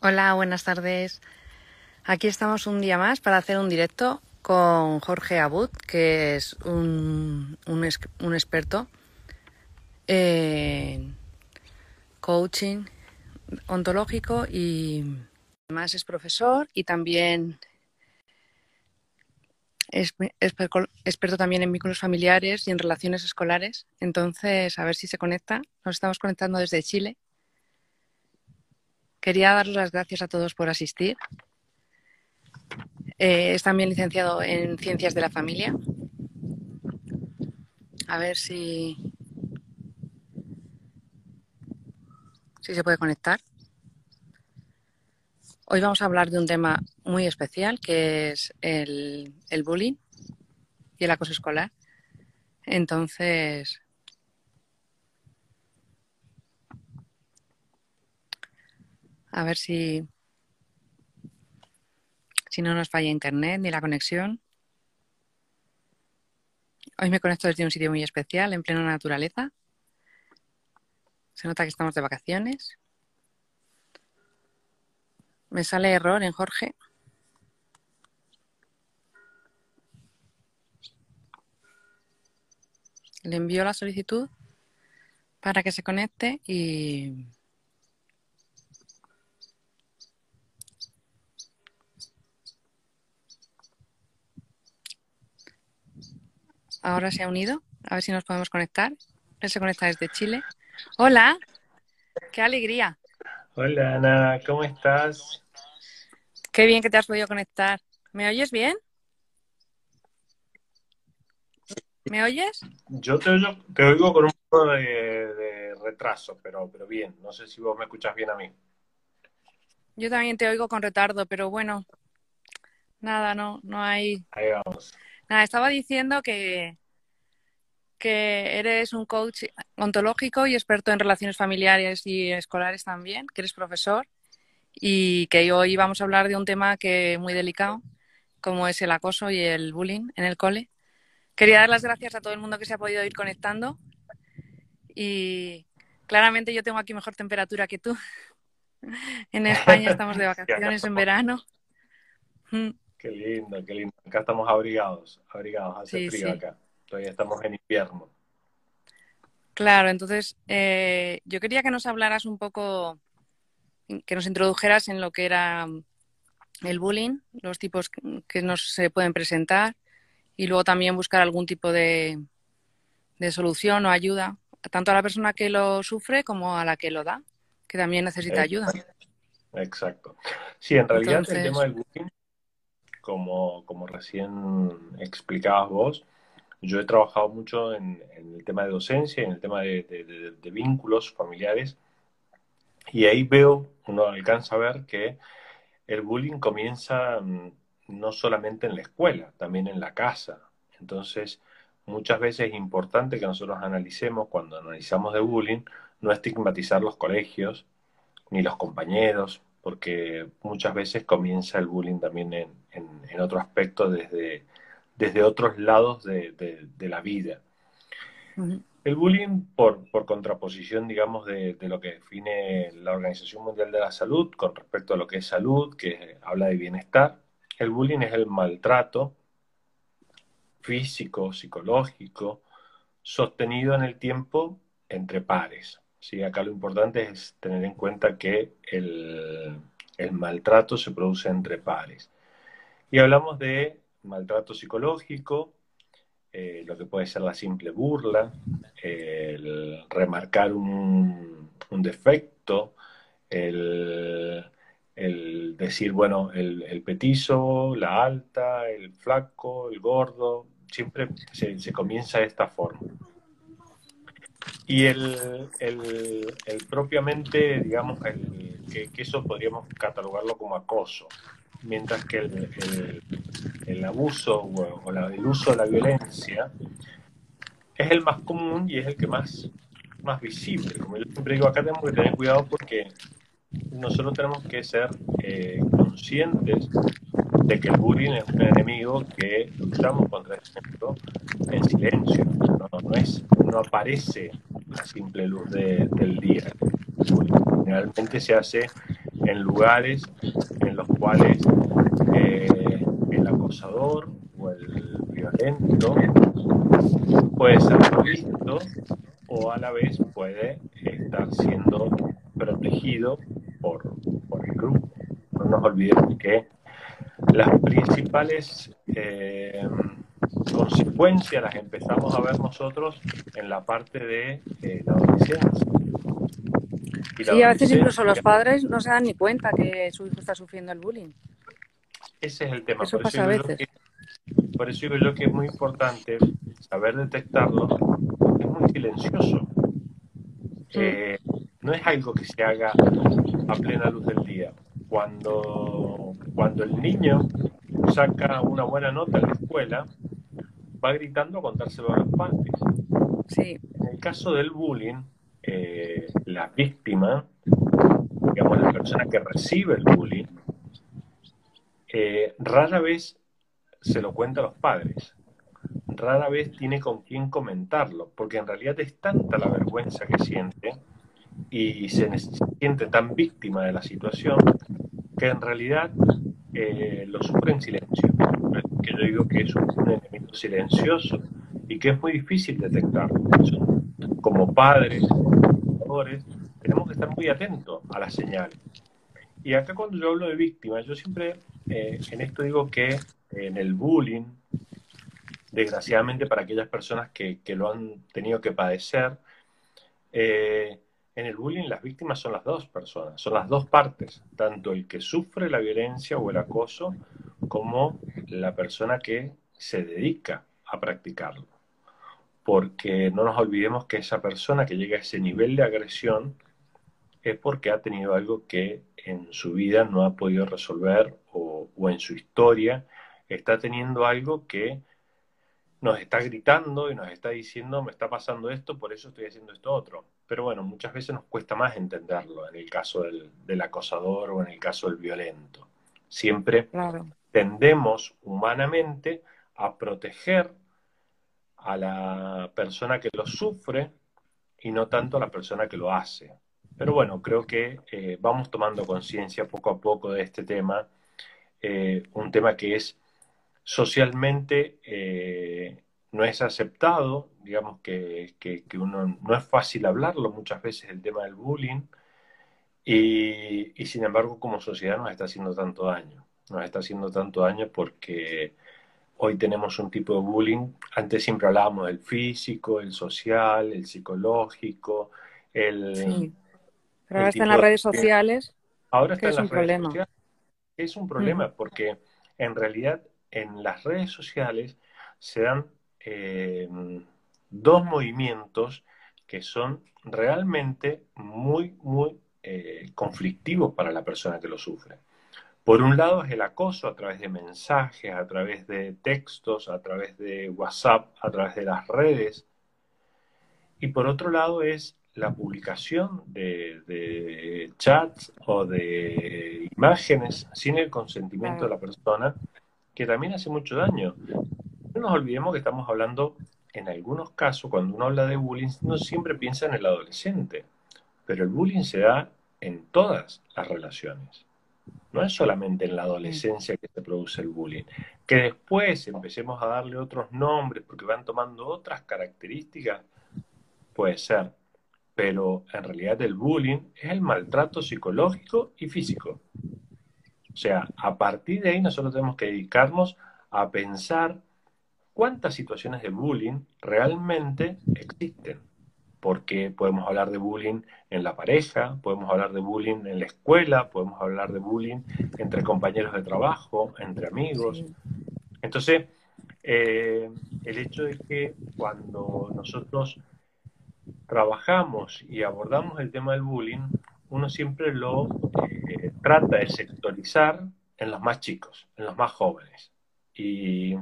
Hola, buenas tardes. Aquí estamos un día más para hacer un directo con Jorge Abud, que es un, un, un experto en coaching ontológico y además es profesor y también es experto también en vínculos familiares y en relaciones escolares. Entonces, a ver si se conecta. Nos estamos conectando desde Chile. Quería darles las gracias a todos por asistir. Eh, es también licenciado en Ciencias de la Familia. A ver si, si se puede conectar. Hoy vamos a hablar de un tema muy especial que es el, el bullying y el acoso escolar. Entonces, a ver si, si no nos falla internet ni la conexión. Hoy me conecto desde un sitio muy especial, en plena naturaleza. Se nota que estamos de vacaciones. Me sale error en Jorge. Le envío la solicitud para que se conecte y ahora se ha unido. A ver si nos podemos conectar. Él se conecta desde Chile. Hola, qué alegría. Hola Ana, ¿cómo estás? Qué bien que te has podido conectar. ¿Me oyes bien? ¿Me oyes? Yo te oigo, te oigo con un poco de, retraso, pero, pero bien. No sé si vos me escuchas bien a mí. Yo también te oigo con retardo, pero bueno, nada, no, no hay. Ahí vamos. Nada, estaba diciendo que, que eres un coach ontológico y experto en relaciones familiares y escolares también, que eres profesor y que hoy vamos a hablar de un tema que es muy delicado, como es el acoso y el bullying en el cole. Quería dar las gracias a todo el mundo que se ha podido ir conectando y claramente yo tengo aquí mejor temperatura que tú. en España estamos de vacaciones en verano. Mm. Qué lindo, qué lindo. Acá estamos abrigados, abrigados, hace frío acá. Todavía estamos en invierno. Claro, entonces eh, yo quería que nos hablaras un poco, que nos introdujeras en lo que era el bullying, los tipos que nos se pueden presentar y luego también buscar algún tipo de, de solución o ayuda, tanto a la persona que lo sufre como a la que lo da, que también necesita ayuda. Exacto. Sí, en realidad el tema del bullying como, recién explicabas vos, yo he trabajado mucho en, el tema de docencia, en el tema de, vínculos familiares, y ahí veo, uno alcanza a ver que el bullying comienza mm, no solamente en la escuela, también en la casa. Entonces, muchas veces es importante que nosotros analicemos, cuando analizamos de bullying, no estigmatizar los colegios, ni los compañeros, porque muchas veces comienza el bullying también en, en, otro aspecto desde, desde otros lados de, la vida. El bullying, por, por contraposición, digamos, de, lo que define la Organización Mundial de la Salud con respecto a lo que es salud, que habla de bienestar, el bullying es el maltrato físico, psicológico, sostenido en el tiempo entre pares. ¿sí? Acá lo importante es tener en cuenta que el, maltrato se produce entre pares. Y hablamos de maltrato psicológico, eh, lo que puede ser la simple burla, el remarcar un, defecto, el, decir, bueno, el, petizo, la alta, el flaco, el gordo, siempre se, se comienza de esta forma. Y el, el, propiamente, digamos, el, que, eso podríamos catalogarlo como acoso, mientras que el, el abuso o, el uso de la violencia es el más común y es el que más, más visible. Como yo siempre digo, acá tenemos que tener cuidado porque nosotros tenemos que ser eh, conscientes de que el bullying es un enemigo que luchamos contra ese enemigo en silencio. No, no, es, no aparece la simple luz del día. Generalmente se hace en lugares en los cuales eh, el acosador o el violento puede ser visto o a la vez puede estar siendo protegido por, por el grupo. No nos olvidemos que las principales eh, consecuencias las empezamos a ver nosotros en la parte de eh, la adolescencia. Y sí, a veces incluso los padres no se dan ni cuenta que su hijo está sufriendo el bullying. Ese es el tema. Eso pasa a veces. por eso digo yo que es muy importante saber detectarlo. Es muy silencioso. Eh, no es algo que se haga a plena luz del día. Cuando, cuando el niño saca una buena nota en la escuela, va gritando a contárselo a los padres. Sí. En el caso del bullying, eh, la víctima, digamos la persona que recibe el bullying, eh, rara vez se lo cuenta a los padres, rara vez tiene con quién comentarlo, porque en realidad es tanta la vergüenza que siente y se siente tan víctima de la situación que en realidad eh, lo sufre en silencio. Que yo digo que es un, enemigo silencioso y que es muy difícil detectar. Como padres, tenemos que estar muy atentos a las señales. Y acá cuando yo hablo de víctimas, yo siempre eh, en esto digo que en el bullying, desgraciadamente para aquellas personas que, que lo han tenido que padecer, eh, en el bullying las víctimas son las dos personas, son las dos partes, tanto el que sufre la violencia o el acoso como la persona que se dedica a practicarlo. Porque no nos olvidemos que esa persona que llega a ese nivel de agresión es porque ha tenido algo que en su vida no ha podido resolver o, o en su historia está teniendo algo que nos está gritando y nos está diciendo, me está pasando esto, por eso estoy haciendo esto otro. Pero bueno, muchas veces nos cuesta más entenderlo en el caso del, acosador o en el caso del violento. Siempre tendemos humanamente a proteger a la persona que lo sufre y no tanto a la persona que lo hace. Pero bueno, creo que eh, vamos tomando conciencia poco a poco de este tema, eh, un tema que es socialmente eh, no es aceptado, digamos que, uno no es fácil hablarlo muchas veces el tema del bullying y, sin embargo como sociedad nos está haciendo tanto daño, nos está haciendo tanto daño porque hoy tenemos un tipo de bullying, antes siempre hablábamos del físico, el social, el psicológico, el... Sí. Pero ahora está en las redes sociales. Ahora está en las redes sociales. Es un problema porque en realidad en las redes sociales se dan eh, dos movimientos que son realmente muy, muy eh, conflictivos para la persona que lo sufre. Por un lado es el acoso a través de mensajes, a través de textos, a través de WhatsApp, a través de las redes. Y por otro lado es la publicación de, de chats o de imágenes sin el consentimiento de la persona que también hace mucho daño. No nos olvidemos que estamos hablando, en algunos casos, cuando uno habla de bullying, no siempre piensa en el adolescente, pero el bullying se da en todas las relaciones. No es solamente en la adolescencia que se produce el bullying. Que después empecemos a darle otros nombres porque van tomando otras características, puede ser. Pero en realidad el bullying es el maltrato psicológico y físico. O sea, a partir de ahí nosotros tenemos que dedicarnos a pensar cuántas situaciones de bullying realmente existen. Porque podemos hablar de bullying en la pareja, podemos hablar de bullying en la escuela, podemos hablar de bullying entre compañeros de trabajo, entre amigos. Entonces, eh, el hecho de que cuando nosotros trabajamos y abordamos el tema del bullying, uno siempre lo eh, trata de sectorizar en los más chicos, en los más jóvenes. Y,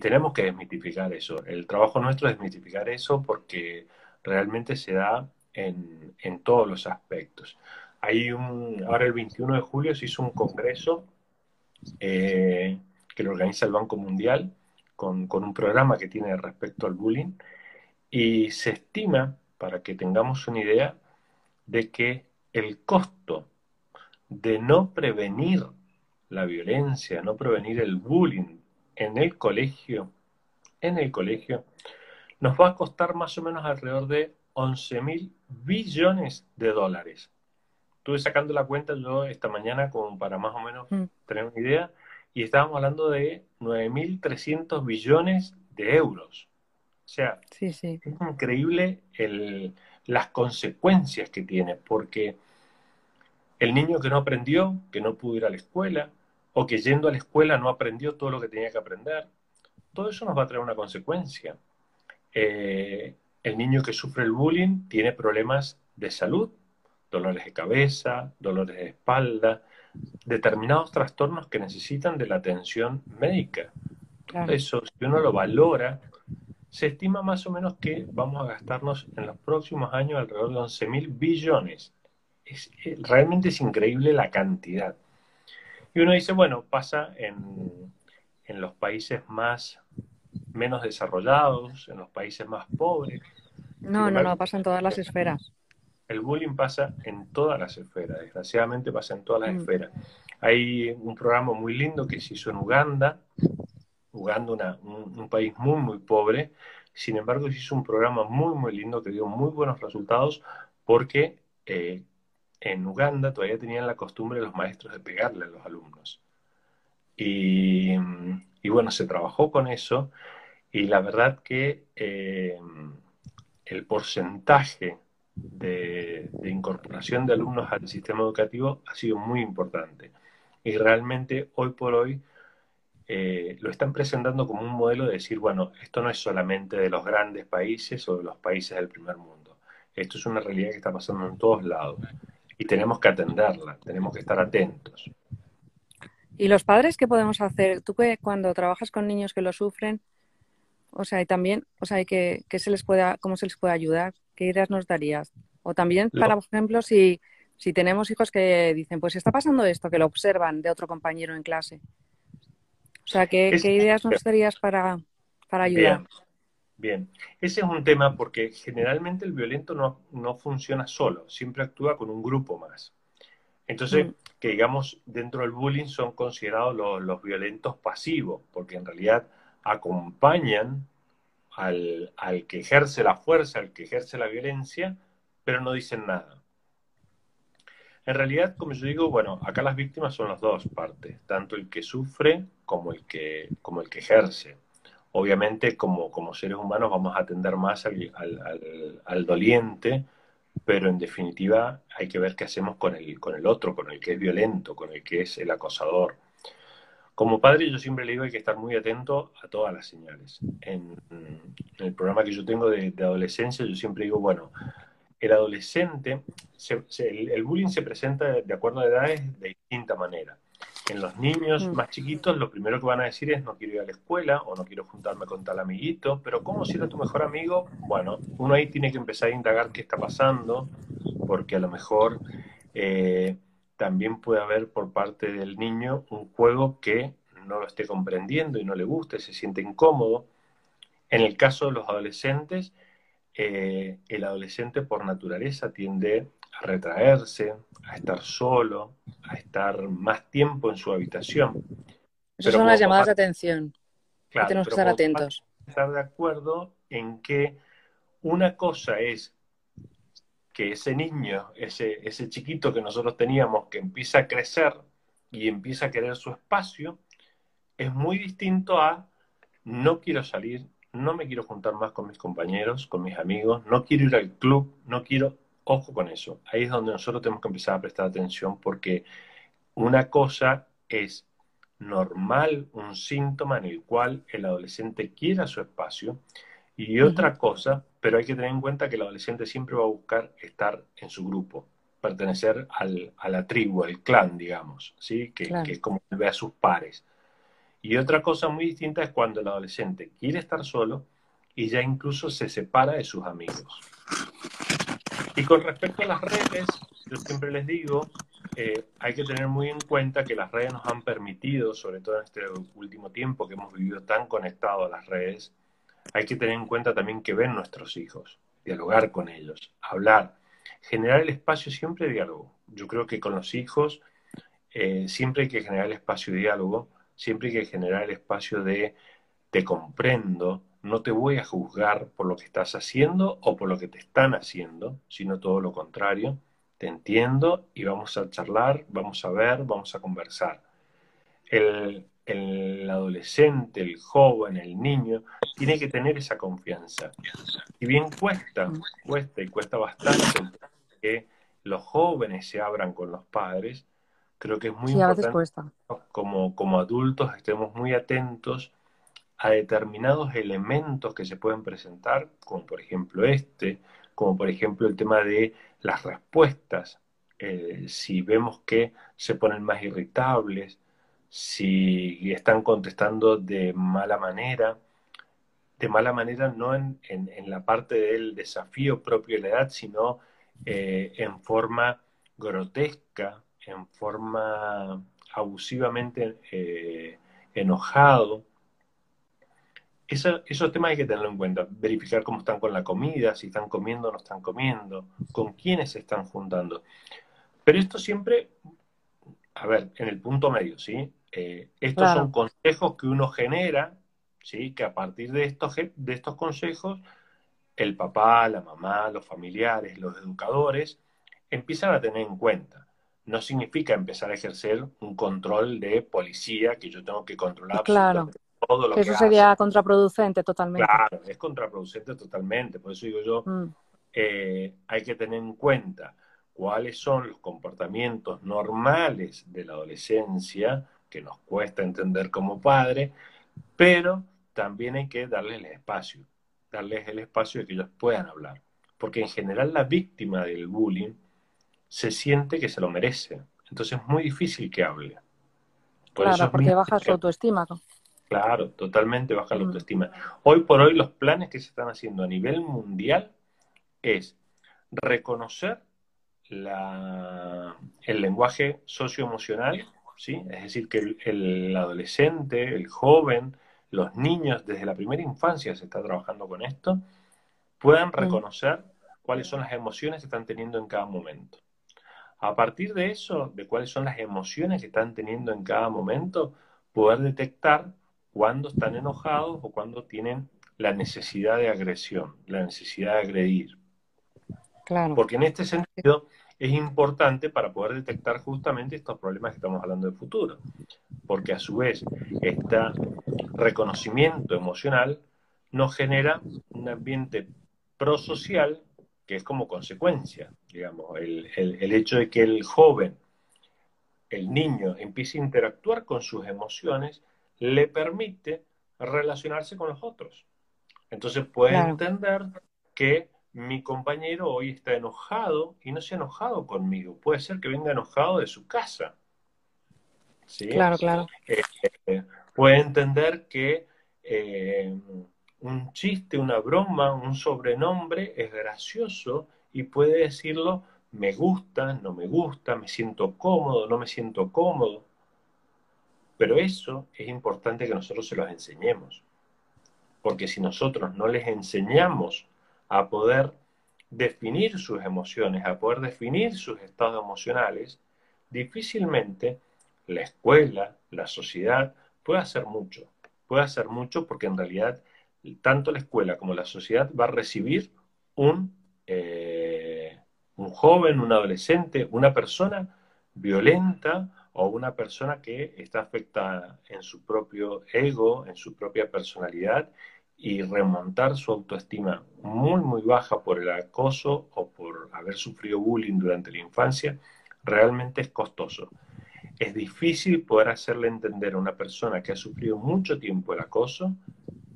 tenemos que desmitificar eso. El trabajo nuestro es desmitificar eso porque realmente se da en, todos los aspectos. Hay un, ahora el 21 de julio se hizo un congreso eh, que lo organiza el Banco Mundial con, con un programa que tiene respecto al bullying y se estima, para que tengamos una idea, de que el costo de no prevenir la violencia, no prevenir el bullying en el colegio, en el colegio, nos va a costar más o menos alrededor de 11 mil billones de dólares. Estuve sacando la cuenta yo esta mañana como para más o menos mm. tener una idea y estábamos hablando de 9.300 billones de euros. O sea, es increíble las consecuencias que tiene, porque el niño que no aprendió, que no pudo ir a la escuela, o que yendo a la escuela no aprendió todo lo que tenía que aprender, todo eso nos va a traer una consecuencia. Eh, el niño que sufre el bullying tiene problemas de salud, dolores de cabeza, dolores de espalda, determinados trastornos que necesitan de la atención médica. Eso, si uno lo valora, se estima más o menos que vamos a gastarnos en los próximos años alrededor de 11 mil billones. Es, realmente es increíble la cantidad. Y uno dice, bueno, pasa en, en los países más menos desarrollados, en los países más pobres. No, no, no, pasa en todas las esferas. El bullying pasa en todas las esferas, desgraciadamente pasa en todas las mm. esferas. Hay un programa muy lindo que se hizo en Uganda, Uganda un, país muy, muy pobre, sin embargo se hizo un programa muy, muy lindo que dio muy buenos resultados porque eh, en Uganda todavía tenían la costumbre de los maestros de pegarle a los alumnos. Y, bueno, se trabajó con eso y la verdad que eh, el porcentaje de, incorporación de alumnos al sistema educativo ha sido muy importante. Y realmente hoy por hoy eh, lo están presentando como un modelo de decir, bueno, esto no es solamente de los grandes países o de los países del primer mundo. Esto es una realidad que está pasando en todos lados y tenemos que atenderla, tenemos que estar atentos. ¿Y los padres qué podemos hacer? Tú que cuando trabajas con niños que lo sufren, o sea, y también, o sea, que, se les pueda, ¿cómo se les puede ayudar? ¿Qué ideas nos darías? O también, para, por ejemplo, si, si tenemos hijos que dicen, pues está pasando esto, que lo observan de otro compañero en clase. O sea, ¿qué, ideas nos darías para, para ayudar? Bien. ese es un tema porque generalmente el violento no, no funciona solo, siempre actúa con un grupo más. Entonces, mm. que digamos, dentro del bullying son considerados los, los violentos pasivos, porque en realidad acompañan al, que ejerce la fuerza, al que ejerce la violencia, pero no dicen nada. En realidad, como yo digo, bueno, acá las víctimas son las dos partes, tanto el que sufre como el que, como el que ejerce. Obviamente, como, como seres humanos vamos a atender más al, al, doliente, pero en definitiva hay que ver qué hacemos con el, con el otro, con el que es violento, con el que es el acosador. Como padre yo siempre le digo hay que estar muy atento a todas las señales. En, el programa que yo tengo de, adolescencia yo siempre digo, bueno, el adolescente, el, bullying se presenta de, acuerdo a edades de distinta manera. En los niños mm. más chiquitos lo primero que van a decir es no quiero ir a la escuela o no quiero juntarme con tal amiguito, pero ¿cómo si era tu mejor amigo? Bueno, uno ahí tiene que empezar a indagar qué está pasando, porque a lo mejor... Eh, también puede haber por parte del niño un juego que no lo esté comprendiendo y no le guste, se siente incómodo. En el caso de los adolescentes, eh, el adolescente por naturaleza tiende retraerse, a estar solo, a estar más tiempo en su habitación. Esas son las llamadas de atención. tenemos que estar atentos. Estar de acuerdo en que una cosa es que ese niño, ese, ese chiquito que nosotros teníamos, que empieza a crecer y empieza a querer su espacio, es muy distinto a no quiero salir, no me quiero juntar más con mis compañeros, con mis amigos, no quiero ir al club, no quiero, ojo con eso. Ahí es donde nosotros tenemos que empezar a prestar atención porque una cosa es normal, un síntoma en el cual el adolescente quiera su espacio y otra cosa pero hay que tener en cuenta que el adolescente siempre va a buscar estar en su grupo, pertenecer a la tribu, al clan, digamos, ¿sí? que, es como ve a sus pares. Y otra cosa muy distinta es cuando el adolescente quiere estar solo y ya incluso se separa de sus amigos. Y con respecto a las redes, yo siempre les digo, eh, hay que tener muy en cuenta que las redes nos han permitido, sobre todo en este último tiempo que hemos vivido tan conectados a las redes, hay que tener en cuenta también que ven nuestros hijos, dialogar con ellos, hablar, generar el espacio siempre de diálogo. Yo creo que con los hijos eh, siempre hay que generar el espacio de diálogo, siempre hay que generar el espacio de te comprendo, no te voy a juzgar por lo que estás haciendo o por lo que te están haciendo, sino todo lo contrario, te entiendo y vamos a charlar, vamos a ver, vamos a conversar. El, el adolescente, el joven, el niño, tiene que tener esa confianza. Y bien cuesta, cuesta y cuesta bastante que los jóvenes se abran con los padres, creo que es muy importante como, como adultos estemos muy atentos a determinados elementos que se pueden presentar, como por ejemplo este, como por ejemplo el tema de las respuestas. Eh, si vemos que se ponen más irritables, si están contestando de mala manera, de mala manera no en, la parte del desafío propio de la edad, sino eh, en forma grotesca, en forma abusivamente eh, enojado. Esos temas hay que tenerlo en cuenta, verificar cómo están con la comida, si están comiendo o no están comiendo, con quiénes se están juntando. Pero esto siempre, a ver, en el punto medio, ¿sí? Eh, estos son consejos que uno genera, ¿sí? que a partir de estos, de estos consejos, el papá, la mamá, los familiares, los educadores, empiezan a tener en cuenta. No significa empezar a ejercer un control de policía que yo tengo que controlar claro. Todo lo que Eso sería contraproducente totalmente. Claro, es contraproducente totalmente. Por eso digo yo, mm. eh, hay que tener en cuenta cuáles son los comportamientos normales de la adolescencia que nos cuesta entender como padre, pero también hay que darles el espacio, darles el espacio de que ellos puedan hablar. Porque en general la víctima del bullying se siente que se lo merece. Entonces es muy difícil que hable. claro, porque baja su autoestima. Claro, totalmente baja la autoestima. Hoy por hoy los planes que se están haciendo a nivel mundial es reconocer la, el lenguaje socioemocional ¿sí? Es decir, que el, adolescente, el joven, los niños, desde la primera infancia se está trabajando con esto, puedan reconocer cuáles son las emociones que están teniendo en cada momento. A partir de eso, de cuáles son las emociones que están teniendo en cada momento, poder detectar cuándo están enojados o cuándo tienen la necesidad de agresión, la necesidad de agredir. Claro. Porque en este sentido, es importante para poder detectar justamente estos problemas que estamos hablando de futuro, porque a su vez este reconocimiento emocional nos genera un ambiente prosocial que es como consecuencia, digamos, el, el hecho de que el joven, el niño, empiece a interactuar con sus emociones, le permite relacionarse con los otros. Entonces puede entender que mi compañero hoy está enojado y no se ha enojado conmigo. Puede ser que venga enojado de su casa. ¿Sí? Claro, claro. Eh, puede entender que eh, un chiste, una broma, un sobrenombre es gracioso y puede decirlo, me gusta, no me gusta, me siento cómodo, no me siento cómodo. Pero eso es importante que nosotros se los enseñemos. Porque si nosotros no les enseñamos a poder definir sus emociones, a poder definir sus estados emocionales, difícilmente la escuela, la sociedad puede hacer mucho. Puede hacer mucho porque en realidad tanto la escuela como la sociedad va a recibir un, eh, un joven, un adolescente, una persona violenta o una persona que está afectada en su propio ego, en su propia personalidad y remontar su autoestima muy, muy baja por el acoso o por haber sufrido bullying durante la infancia, realmente es costoso. Es difícil poder hacerle entender a una persona que ha sufrido mucho tiempo el acoso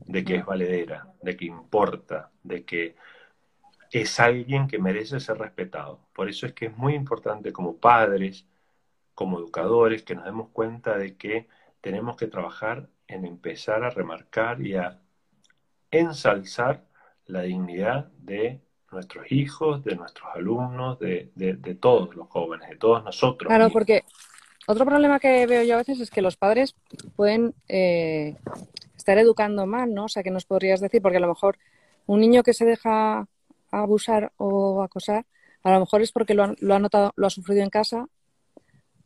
de que es valedera, de que importa, de que es alguien que merece ser respetado. Por eso es que es muy importante como padres, como educadores, que nos demos cuenta de que tenemos que trabajar en empezar a remarcar y a ensalzar la dignidad de nuestros hijos, de nuestros alumnos, de, todos los jóvenes, de todos nosotros. Claro, porque otro problema que veo yo a veces es que los padres pueden eh, estar educando mal, ¿no? O sea, que nos podrías decir, porque a lo mejor un niño que se deja abusar o acosar, a lo mejor es porque lo ha, lo ha notado, lo ha sufrido en casa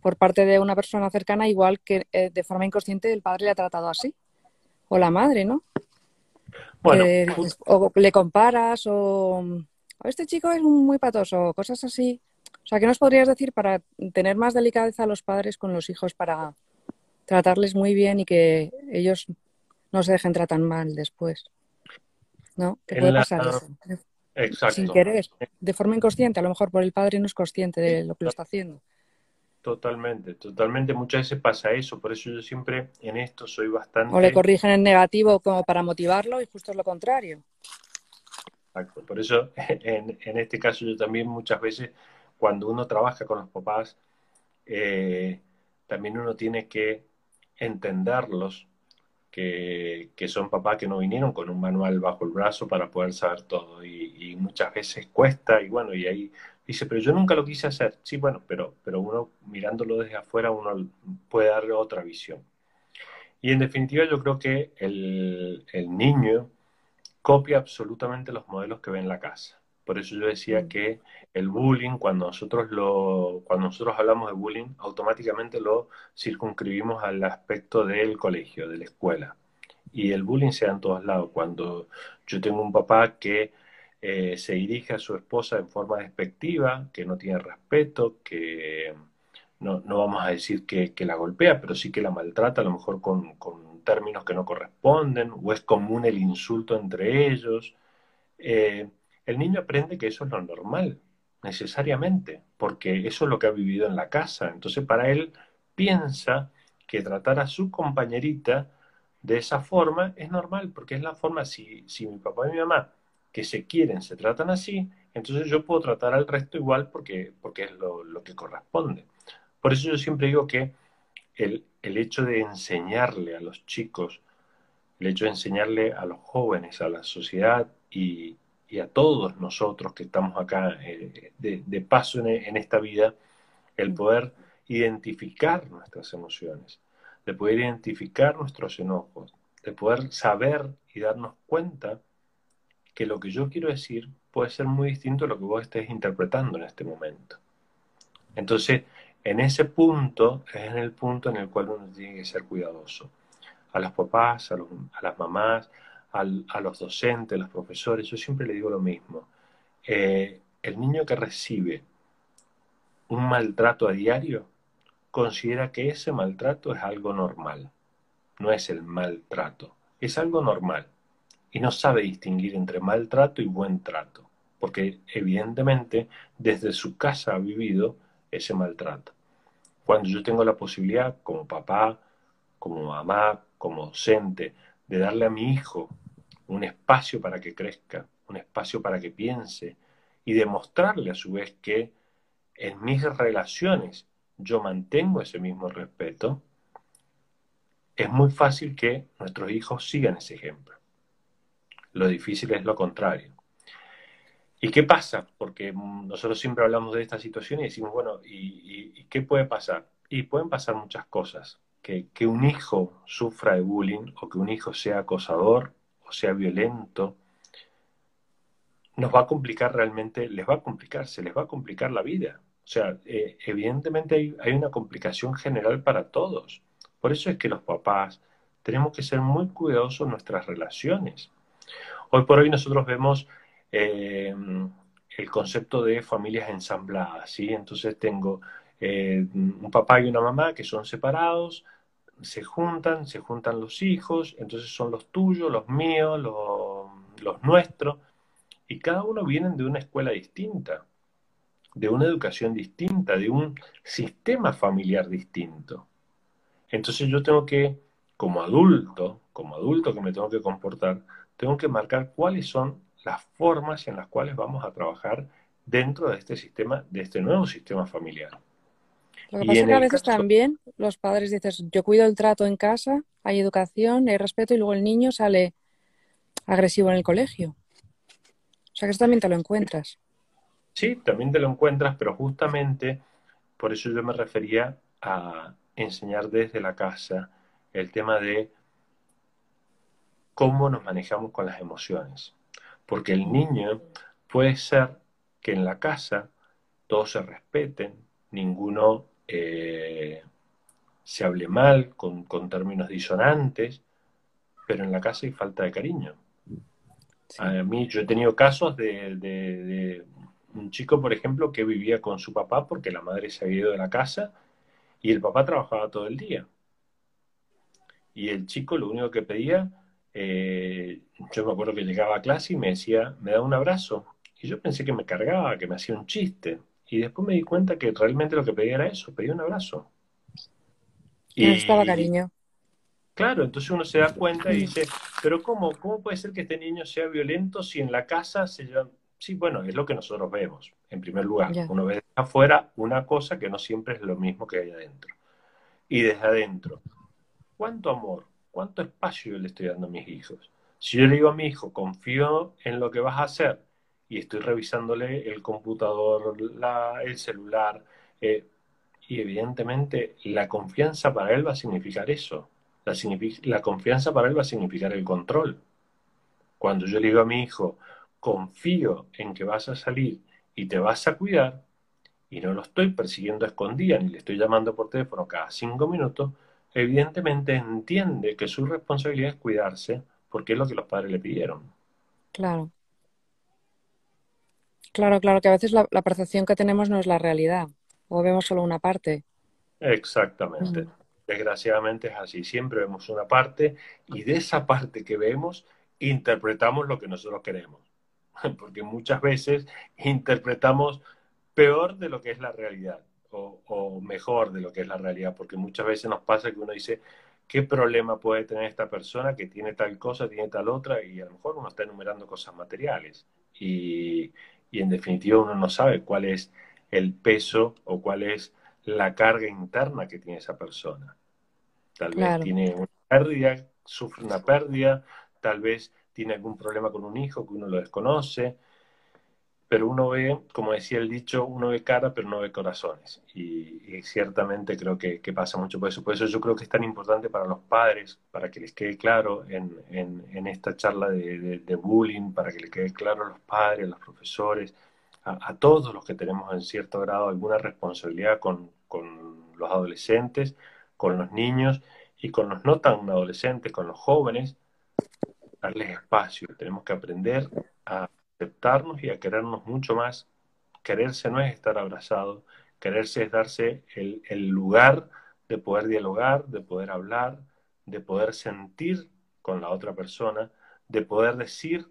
por parte de una persona cercana, igual que eh, de forma inconsciente el padre le ha tratado así. O la madre, ¿no? Bueno, o le comparas, o este chico es muy patoso, cosas así. O sea, ¿qué nos podrías decir para tener más delicadeza a los padres con los hijos para tratarles muy bien y que ellos no se dejen tratar mal después? ¿No? ¿Qué puede pasar eso? Exacto. Sin querer, de forma inconsciente, a lo mejor por el padre no es consciente de lo que lo está haciendo. Totalmente, totalmente. Muchas veces pasa eso, por eso yo siempre en esto soy bastante... O le corrigen en negativo como para motivarlo y justo es lo contrario. Exacto, por eso en, en este caso yo también muchas veces cuando uno trabaja con los papás, eh, también uno tiene que entenderlos, que, son papás que no vinieron con un manual bajo el brazo para poder saber todo. Y, muchas veces cuesta, y bueno, y ahí dice, pero yo nunca lo quise hacer. Sí, bueno, pero, pero uno mirándolo desde afuera, uno puede darle otra visión. Y en definitiva yo creo que el, el niño copia absolutamente los modelos que ve en la casa. Por eso yo decía mm. que el bullying, cuando nosotros, lo, cuando nosotros hablamos de bullying, automáticamente lo circunscribimos al aspecto del colegio, de la escuela. Y el bullying se da en todos lados. Cuando yo tengo un papá que eh, se dirige a su esposa en forma despectiva, que no tiene respeto, que no, no vamos a decir que, que, la golpea, pero sí que la maltrata, a lo mejor con, con, términos que no corresponden, o es común el insulto entre ellos. Eh, el niño aprende que eso es lo normal, necesariamente, porque eso es lo que ha vivido en la casa. Entonces, para él piensa que tratar a su compañerita de esa forma es normal, porque es la forma, si, si mi papá y mi mamá que se quieren se tratan así, entonces yo puedo tratar al resto igual porque, porque es lo, lo que corresponde. Por eso yo siempre digo que el, el hecho de enseñarle a los chicos, el hecho de enseñarle a los jóvenes, a la sociedad y, y a todos nosotros que estamos acá eh, de, paso en, esta vida, el poder identificar nuestras emociones, de poder identificar nuestros enojos, de poder saber y darnos cuenta que lo que yo quiero decir puede ser muy distinto a lo que vos estés interpretando en este momento. Entonces, en ese punto es en el punto en el cual uno tiene que ser cuidadoso. A los papás, a, las mamás, a los docentes, a los profesores, yo siempre le digo lo mismo. Eh, el niño que recibe un maltrato a diario considera que ese maltrato es algo normal, no es el maltrato, es algo normal y no sabe distinguir entre maltrato y buen trato, porque evidentemente desde su casa ha vivido ese maltrato. Cuando yo tengo la posibilidad como papá, como mamá, como docente, de darle a mi hijo un espacio para que crezca, un espacio para que piense y demostrarle a su vez que en mis relaciones yo mantengo ese mismo respeto, es muy fácil que nuestros hijos sigan ese ejemplo. Lo difícil es lo contrario. ¿Y qué pasa? Porque nosotros siempre hablamos de esta situación y decimos, bueno, ¿y, qué puede pasar? Y pueden pasar muchas cosas. Que, que un hijo sufra de bullying o que un hijo sea acosador sea violento, nos va a complicar realmente, les va a complicar, se les va a complicar la vida. O sea, eh, evidentemente hay, hay, una complicación general para todos. Por eso es que los papás tenemos que ser muy cuidadosos en nuestras relaciones. Hoy por hoy nosotros vemos eh, el concepto de familias ensambladas, ¿sí? Entonces tengo eh, un papá y una mamá que son separados, se juntan, se juntan los hijos, entonces son los tuyos, los míos, los, nuestros, y cada uno vienen de una escuela distinta, de una educación distinta, de un sistema familiar distinto. Entonces yo tengo que, como adulto, como adulto que me tengo que comportar, tengo que marcar cuáles son las formas en las cuales vamos a trabajar dentro de este sistema, de este nuevo sistema familiar. Lo que pasa es que a veces también los padres dices, yo cuido el trato en casa, hay educación, hay respeto y luego el niño sale agresivo en el colegio. O sea que eso también te lo encuentras. Sí, también te lo encuentras, pero justamente por eso yo me refería a enseñar desde la casa el tema de cómo nos manejamos con las emociones. Porque el niño puede ser que en la casa todos se respeten, ninguno eh, se hable mal, con, términos disonantes, pero en la casa hay falta de cariño. A mí, yo he tenido casos de, un chico, por ejemplo, que vivía con su papá porque la madre se había ido de la casa y el papá trabajaba todo el día. Y el chico lo único que pedía, eh, yo me acuerdo que llegaba a clase y me decía, me da un abrazo. Y yo pensé que me cargaba, que me hacía un chiste. Y después me di cuenta que realmente lo que pedía era eso, pedía un abrazo. Y estaba cariño. Claro, entonces uno se da cuenta y dice, pero ¿cómo, cómo puede ser que este niño sea violento si en la casa se llevan... Sí, bueno, es lo que nosotros vemos, en primer lugar. Uno ve afuera una cosa que no siempre es lo mismo que hay adentro. Y desde adentro, ¿cuánto amor, cuánto espacio le estoy dando a mis hijos? Si yo le digo a mi hijo, confío en lo que vas a hacer, y estoy revisándole el computador, el celular, eh, y evidentemente la confianza para él va a significar eso. La, la confianza para él va a significar el control. Cuando yo le digo a mi hijo, confío en que vas a salir y te vas a cuidar, y no lo estoy persiguiendo a escondidas ni le estoy llamando por teléfono cada cinco minutos, evidentemente entiende que su responsabilidad es cuidarse porque es lo que los padres le pidieron. Claro. Claro, claro, que a veces la, percepción que tenemos no es la realidad, o vemos solo una parte. Exactamente. Desgraciadamente es así, siempre vemos una parte y de esa parte que vemos interpretamos lo que nosotros queremos, porque muchas veces interpretamos peor de lo que es la realidad o, o mejor de lo que es la realidad, porque muchas veces nos pasa que uno dice, ¿qué problema puede tener esta persona que tiene tal cosa, tiene tal otra? Y a lo mejor uno está enumerando cosas materiales. Y, y en definitiva uno no sabe cuál es el peso o cuál es la carga interna que tiene esa persona. Tal vez tiene una pérdida, sufre una pérdida, tal vez tiene algún problema con un hijo que uno lo desconoce, pero uno ve, como decía el dicho, uno ve cara pero no ve corazones. Y, ciertamente creo que, pasa mucho por eso. Por eso yo creo que es tan importante para los padres, para que les quede claro en, esta charla de, de, bullying, para que les quede claro a los padres, a los profesores, a, todos los que tenemos en cierto grado alguna responsabilidad con, con los adolescentes, con los niños y con los no tan adolescentes, con los jóvenes, darles espacio. Tenemos que aprender a aceptarnos y a querernos mucho más. Quererse no es estar abrazado, quererse es darse el, lugar de poder dialogar, de poder hablar, de poder sentir con la otra persona, de poder decir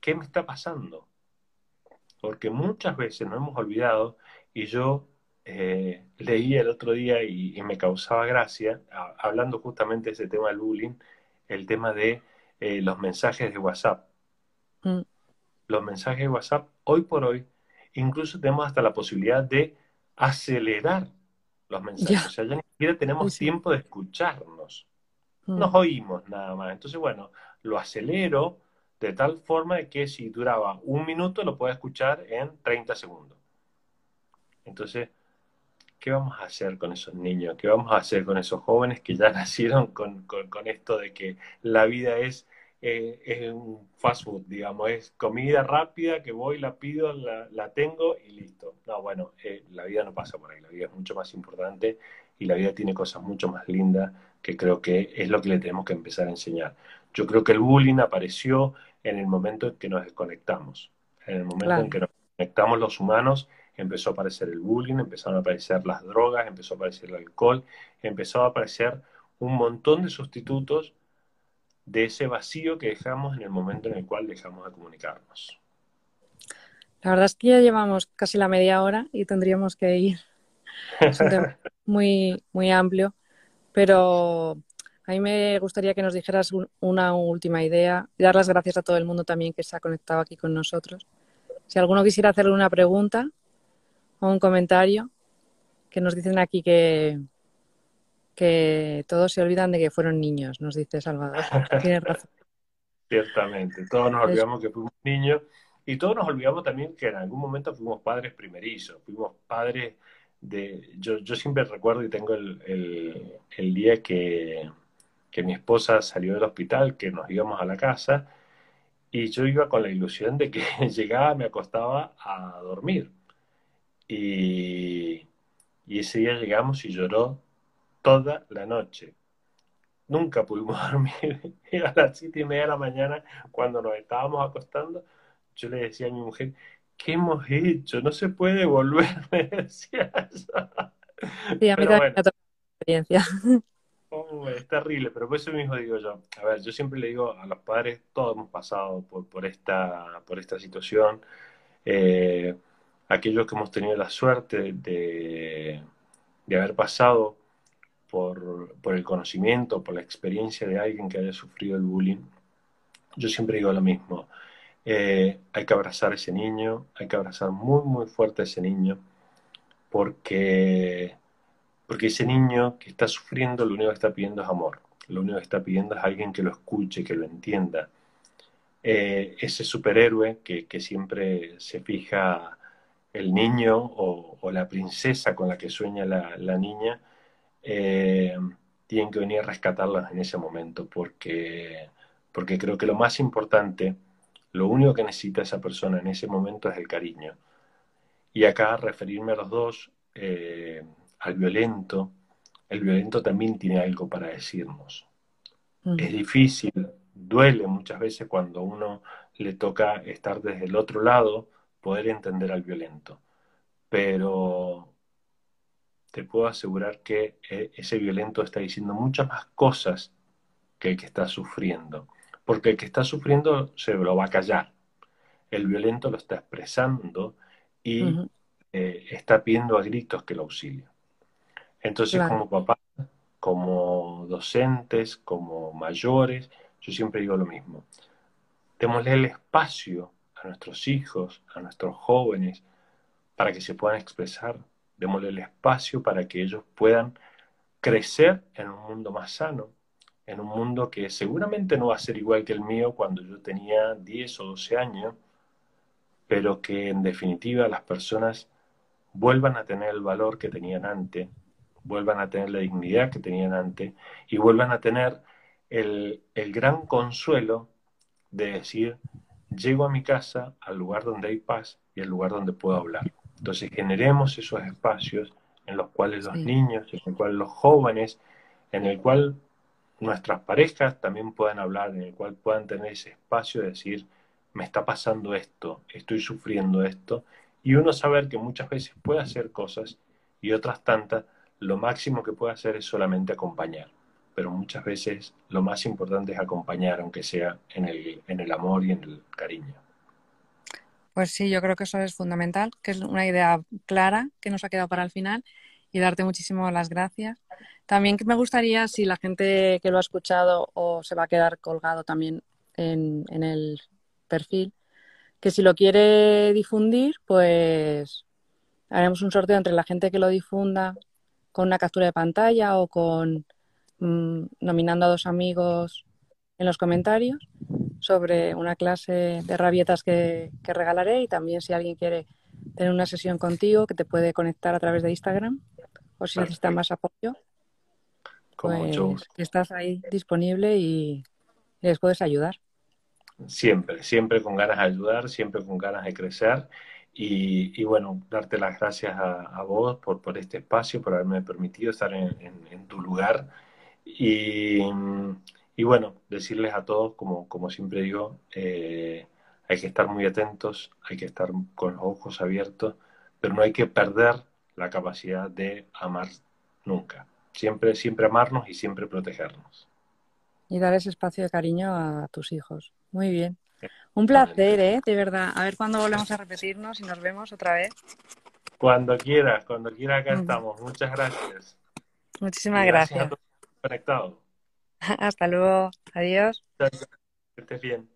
qué me está pasando. Porque muchas veces nos hemos olvidado y yo eh, leí el otro día y, me causaba gracia, hablando justamente de ese tema del bullying, el tema de eh, los mensajes de WhatsApp. Mm los mensajes de WhatsApp, hoy por hoy, incluso tenemos hasta la posibilidad de acelerar los mensajes. O sea, ya ni siquiera tenemos tiempo de escucharnos. Mm. Nos oímos nada más. Entonces, bueno, lo acelero de tal forma de que si duraba un minuto lo puedo escuchar en 30 segundos. Entonces, ¿qué vamos a hacer con esos niños? ¿Qué vamos a hacer con esos jóvenes que ya nacieron con, con esto de que la vida es eh, es un fast food, digamos, es comida rápida que voy, la pido, la, tengo y listo. No, bueno, eh, la vida no pasa por ahí, la vida es mucho más importante y la vida tiene cosas mucho más lindas que creo que es lo que le tenemos que empezar a enseñar. Yo creo que el bullying apareció en el momento en que nos desconectamos, en el momento en que nos conectamos los humanos empezó a aparecer el bullying, empezaron a aparecer las drogas, empezó a aparecer el alcohol, empezó a aparecer un montón de sustitutos de ese vacío que dejamos en el momento en el cual dejamos de comunicarnos. La verdad es que ya llevamos casi la media hora y tendríamos que ir. Es un tema muy, muy amplio, pero a mí me gustaría que nos dijeras una última idea y dar las gracias a todo el mundo también que se ha conectado aquí con nosotros. Si alguno quisiera hacerle una pregunta o un comentario, que nos dicen aquí que, que todos se olvidan de que fueron niños, nos dice Salvador. Tienes razón. Ciertamente, todos nos olvidamos que fuimos niños y todos nos olvidamos también que en algún momento fuimos padres primerizos, fuimos padres de... Yo, yo siempre recuerdo y tengo el, el, día que, que mi esposa salió del hospital, que nos íbamos a la casa y yo iba con la ilusión de que llegaba, me acostaba a dormir. Y, Y ese día llegamos y lloró toda la noche. Nunca pudimos dormir. Y a las siete y media de la mañana, cuando nos estábamos acostando, yo le decía a mi mujer, ¿qué hemos hecho? No se puede volver, me decía. Sí, a mí también me experiencia. Oh, es terrible, pero por eso mismo digo yo, a ver, yo siempre le digo a los padres, todos hemos pasado por, por, esta, por esta situación, eh, aquellos que hemos tenido la suerte de, de haber pasado por, por, el conocimiento, por la experiencia de alguien que haya sufrido el bullying, yo siempre digo lo mismo, eh, hay que abrazar a ese niño, hay que abrazar muy, muy fuerte a ese niño, porque porque ese niño que está sufriendo lo único que está pidiendo es amor, lo único que está pidiendo es alguien que lo escuche, que lo entienda. Eh, ese superhéroe que, siempre se fija el niño o, la princesa con la que sueña la, niña, eh, tienen que venir a rescatarlas en ese momento, porque, porque creo que lo más importante, lo único que necesita esa persona en ese momento es el cariño. Y acá referirme a los dos, eh, al violento, el violento también tiene algo para decirnos. Es difícil, duele muchas veces cuando uno le toca estar desde el otro lado, poder entender al violento. Pero te puedo asegurar que eh, ese violento está diciendo muchas más cosas que el que está sufriendo. Porque el que está sufriendo se lo va a callar. El violento lo está expresando y eh, está pidiendo a gritos que lo auxilien. Entonces, como papá, como docentes, como mayores, yo siempre digo lo mismo. Démosle el espacio a nuestros hijos, a nuestros jóvenes, para que se puedan expresar. Démosle el espacio para que ellos puedan crecer en un mundo más sano, en un mundo que seguramente no va a ser igual que el mío cuando yo tenía 10 o 12 años, pero que en definitiva las personas vuelvan a tener el valor que tenían antes, vuelvan a tener la dignidad que tenían antes y vuelvan a tener el, gran consuelo de decir, llego a mi casa al lugar donde hay paz y al lugar donde puedo hablar. Entonces generemos esos espacios en los cuales los niños, en los cuales los jóvenes, en el cual nuestras parejas también puedan hablar, en el cual puedan tener ese espacio de decir, me está pasando esto, estoy sufriendo esto, y uno saber que muchas veces puede hacer cosas y otras tantas lo máximo que puede hacer es solamente acompañar, pero muchas veces lo más importante es acompañar, aunque sea en el, en el amor y en el cariño. Pues sí, yo creo que eso es fundamental, que es una idea clara que nos ha quedado para el final y darte muchísimas las gracias. También me gustaría, si la gente que lo ha escuchado o se va a quedar colgado también en, en el perfil, que si lo quiere difundir, pues haremos un sorteo entre la gente que lo difunda con una captura de pantalla o con mm, nominando a dos amigos en los comentarios sobre una clase de rabietas que, regalaré y también si alguien quiere tener una sesión contigo que te puede conectar a través de Instagram o si necesita más apoyo, pues estás ahí disponible y les puedes ayudar. Siempre, siempre con ganas de ayudar, siempre con ganas de crecer y, bueno, darte las gracias a, vos por, por, este espacio, por haberme permitido estar en, tu lugar. Y, y, bueno, decirles a todos, como, como siempre digo, eh, hay que estar muy atentos, hay que estar con los ojos abiertos, pero no hay que perder la capacidad de amar nunca. Siempre, siempre amarnos y siempre protegernos. Y dar ese espacio de cariño a tus hijos. Muy bien. Un placer, ¿eh? De verdad. A ver cuándo volvemos a repetirnos y nos vemos otra vez. Cuando quieras, cuando quieras acá estamos. Muchas gracias. Muchísimas gracias. Conectado. Hasta luego. Adiós. Que estés bien.